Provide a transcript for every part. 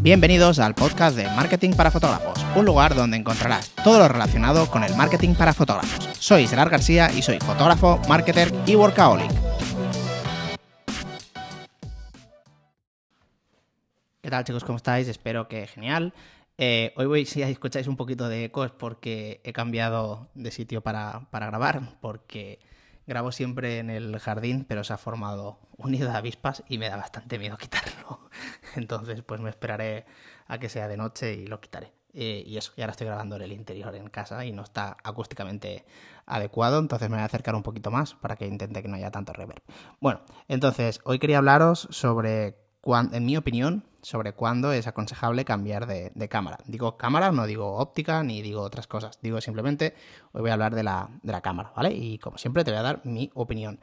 Bienvenidos al podcast de Marketing para Fotógrafos, un lugar donde encontrarás todo lo relacionado con el marketing para fotógrafos. Soy Gerard García y soy fotógrafo, marketer y workaholic. ¿Qué tal chicos? ¿Cómo estáis? Espero que genial. Eh, hoy voy, si escucháis un poquito de ecos porque he cambiado de sitio para, para grabar, porque grabo siempre en el jardín, pero se ha formado un nido de avispas y me da bastante miedo quitarlo. Entonces, pues me esperaré a que sea de noche y lo quitaré. Eh, y eso, y ahora estoy grabando en el interior en casa y no está acústicamente adecuado, entonces me voy a acercar un poquito más para que intente que no haya tanto reverb. Bueno, entonces, hoy quería hablaros sobre en mi opinión, sobre cuándo es aconsejable cambiar de, cámara. Digo cámara, no digo óptica ni digo otras cosas. Digo simplemente, hoy voy a hablar de la, cámara, ¿vale? Y como siempre te voy a dar mi opinión.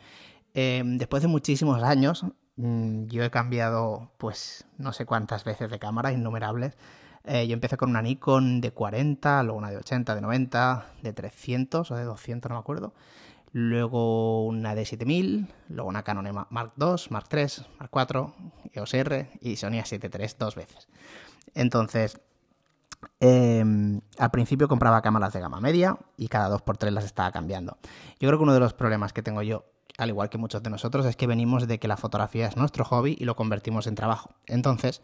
Em, después de muchísimos años, mm, yo he cambiado, pues, no sé cuántas veces de cámara, innumerables. Eh, yo empecé con una Nikon de 40, luego una de 80, de 90, de 300 o de 200, no me acuerdo luego una D7000, luego una Canon Mark II, Mark III, Mark IV, EOS R y Sony A7 III dos veces. Entonces, em, al principio compraba cámaras de gama media y cada dos por tres las estaba cambiando. Yo creo que uno de los problemas que tengo yo, al igual que muchos de nosotros, es que venimos de que la fotografía es nuestro hobby y lo convertimos en trabajo. Entonces,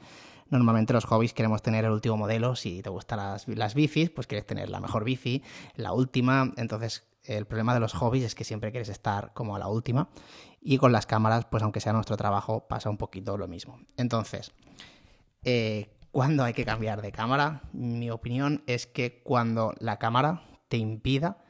normalmente los hobbies queremos tener el último modelo. Si te gustan las, las bicis, pues quieres tener la mejor bici, la última. Entonces, el problema de los hobbies es que siempre quieres estar como a la última y con las cámaras, pues aunque sea nuestro trabajo, pasa un poquito lo mismo. Entonces, eh, ¿cuándo hay que cambiar de cámara? Mi opinión es que cuando la cámara te impida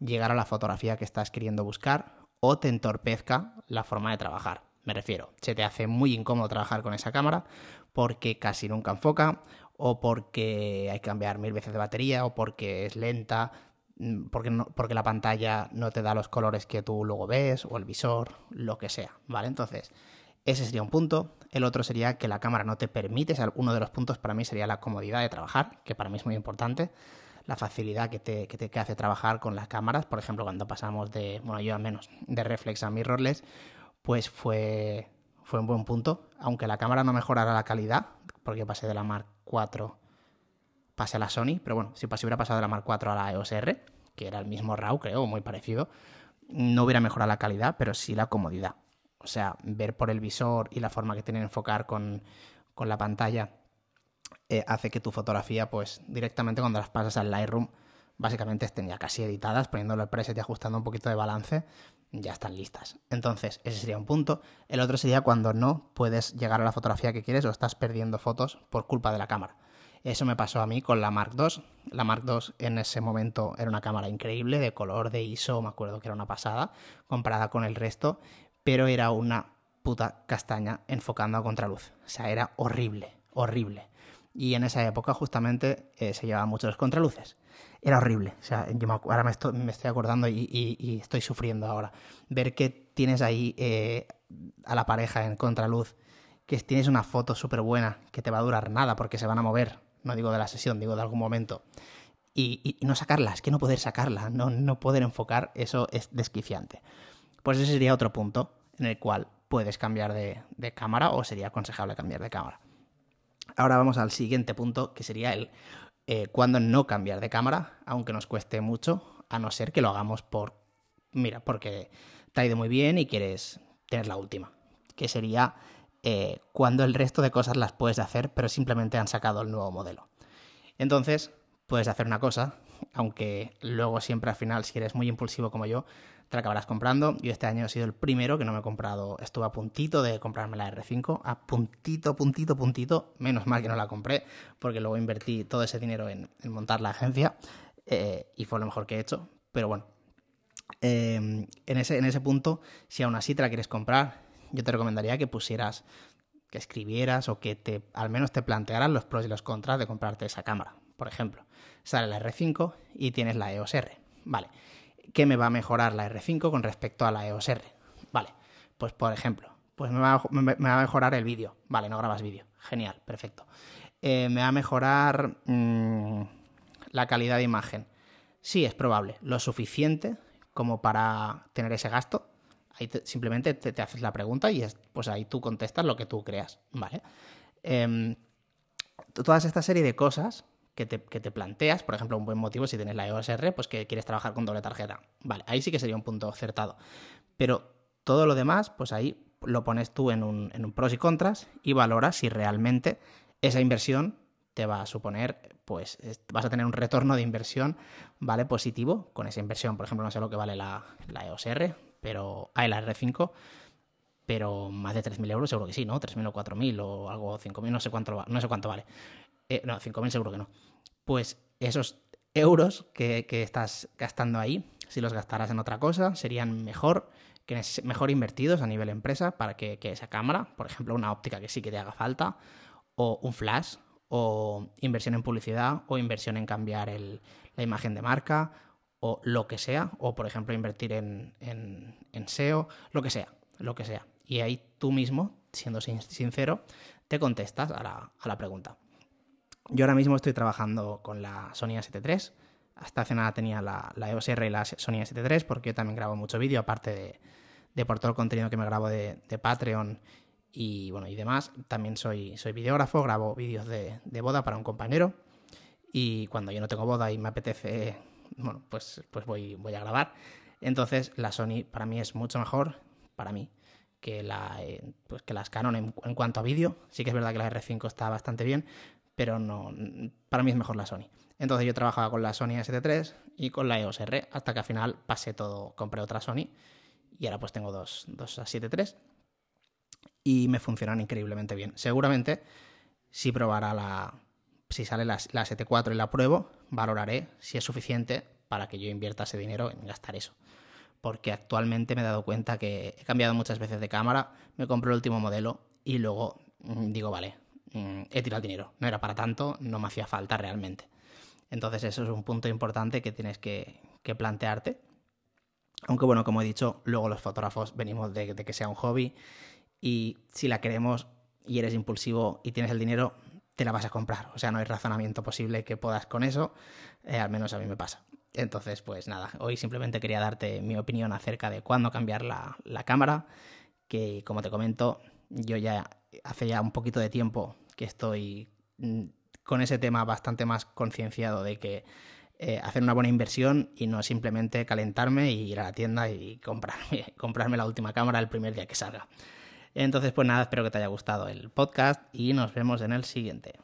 llegar a la fotografía que estás queriendo buscar o te entorpezca la forma de trabajar. Me refiero, se te hace muy incómodo trabajar con esa cámara porque casi nunca enfoca o porque hay que cambiar mil veces de batería o porque es lenta, porque, no, porque la pantalla no te da los colores que tú luego ves, o el visor, lo que sea, ¿vale? Entonces, ese sería un punto. El otro sería que la cámara no te permite, uno de los puntos para mí sería la comodidad de trabajar, que para mí es muy importante. La facilidad que te, que te hace trabajar con las cámaras, por ejemplo, cuando pasamos de, bueno, yo al menos, de reflex a mirrorless, pues fue, fue un buen punto. Aunque la cámara no mejorara la calidad, porque pasé de la Mark 4 pase a la Sony, pero bueno, si hubiera pasado de la Mark IV a la EOS que era el mismo RAW, creo, muy parecido, no hubiera mejorado la calidad, pero sí la comodidad. O sea, ver por el visor y la forma que tiene enfocar con, la pantalla eh, hace que tu fotografía, pues directamente cuando las pasas al Lightroom, básicamente estén ya casi editadas, poniéndole el preset y ajustando un poquito de balance, ya están listas. Entonces, ese sería un punto. El otro sería cuando no puedes llegar a la fotografía que quieres o estás perdiendo fotos por culpa de la cámara. Eso me pasó a mí con la Mark II. La Mark II en ese momento era una cámara increíble, de color, de ISO, me acuerdo que era una pasada, comparada con el resto, pero era una puta castaña enfocando a contraluz. O sea, era horrible, horrible. Y en esa época justamente eh, se llevaban muchos contraluces. Era horrible. O sea, yo ahora me estoy, me estoy acordando y, estoy sufriendo ahora. Ver que tienes ahí eh, a la pareja en contraluz, que tienes una foto súper buena, que te va a durar nada porque se van a mover no digo de la sesión, digo de algún momento, y, no sacarla, es que no poder sacarla, no, no poder enfocar, eso es desquiciante. Pues ese sería otro punto en el cual puedes cambiar de, cámara o sería aconsejable cambiar de cámara. Ahora vamos al siguiente punto, que sería el eh, cuando no cambiar de cámara, aunque nos cueste mucho, a no ser que lo hagamos por, mira, porque te ha ido muy bien y quieres tener la última, que sería eh, cuando el resto de cosas las puedes hacer, pero simplemente han sacado el nuevo modelo. Entonces, puedes hacer una cosa, aunque luego siempre al final, si eres muy impulsivo como yo, te la acabarás comprando. Yo este año he sido el primero que no me he comprado, estuve a puntito de comprarme la R5, a puntito, puntito, puntito, menos mal que no la compré, porque luego invertí todo ese dinero en, montar la agencia eh, y fue lo mejor que he hecho. Pero bueno, eh, en, ese, en ese punto, si aún así te la quieres comprar, yo te recomendaría que pusieras, que escribieras o que te, al menos te plantearas los pros y los contras de comprarte esa cámara. Por ejemplo, sale la R5 y tienes la EOS R. Vale. ¿Qué me va a mejorar la R5 con respecto a la EOS R? Vale. Pues por ejemplo, pues me va a, mejorar el vídeo. Vale, no grabas vídeo. Genial, perfecto. Eh, me va a mejorar mm, la calidad de imagen. Sí, es probable. Lo suficiente como para tener ese gasto, Ahí simplemente te, haces la pregunta y es, pues ahí tú contestas lo que tú creas, ¿vale? Em, todas esta serie de cosas que te, que te, planteas, por ejemplo, un buen motivo si tienes la EOS R, pues que quieres trabajar con doble tarjeta. Vale, ahí sí que sería un punto acertado. Pero todo lo demás, pues ahí lo pones tú en un, en un pros y contras y valoras si realmente esa inversión te va a suponer, pues vas a tener un retorno de inversión, ¿vale? Positivo con esa inversión. Por ejemplo, no sé lo que vale la, la EOS R, pero, ah, la R5, pero más de 3.000 euros seguro que sí, ¿no? 3.000 o 4.000 o algo 5.000, no sé cuánto, no sé cuánto vale. Eh, no, 5.000 seguro que no. Pues esos euros que, que, estás gastando ahí, si los gastaras en otra cosa, serían mejor, que mejor invertidos a nivel empresa para que, que esa cámara, por ejemplo, una óptica que sí que te haga falta, o un flash, o inversión en publicidad, o inversión en cambiar el, la imagen de marca, o lo que sea, o por ejemplo invertir en, en, SEO, lo que sea, lo que sea. Y ahí tú mismo, siendo sincero, te contestas a la, a la pregunta. Yo ahora mismo estoy trabajando con la Sony A7 III. Hasta hace nada tenía la, la EOS R y la Sony A7 III porque yo también grabo mucho vídeo, aparte de, de, por todo el contenido que me grabo de, de, Patreon y bueno y demás. También soy, soy videógrafo, grabo vídeos de, de, boda para un compañero. Y cuando yo no tengo boda y me apetece, bueno, pues, pues voy, voy a grabar. Entonces la Sony para mí es mucho mejor, para mí, que, la, eh, pues que las Canon en, cuanto a vídeo. Sí que es verdad que la R5 está bastante bien, pero no, para mí es mejor la Sony. Entonces yo trabajaba con la Sony A7 III y con la EOS R, hasta que al final pasé todo, compré otra Sony y ahora pues tengo dos, dos A7 III y me funcionan increíblemente bien. Seguramente si probara la, si sale la, la 7 y la pruebo, valoraré si es suficiente para que yo invierta ese dinero en gastar eso porque actualmente me he dado cuenta que he cambiado muchas veces de cámara, me compro el último modelo y luego mm, digo, vale, mm, he tirado el dinero, no era para tanto, no me hacía falta realmente. Entonces eso es un punto importante que tienes que, que plantearte. Aunque bueno, como he dicho, luego los fotógrafos venimos de, de, que sea un hobby y si la queremos y eres impulsivo y tienes el dinero, te la vas a comprar. O sea, no hay razonamiento posible que puedas con eso, eh, al menos a mí me pasa. Entonces, pues nada, hoy simplemente quería darte mi opinión acerca de cuándo cambiar la, la cámara, que como te comento, yo ya hace ya un poquito de tiempo que estoy mm, con ese tema bastante más concienciado de que eh, hacer una buena inversión y no simplemente calentarme y ir a la tienda y comprarme, comprarme la última cámara el primer día que salga. Entonces, pues nada, espero que te haya gustado el podcast y nos vemos en el siguiente.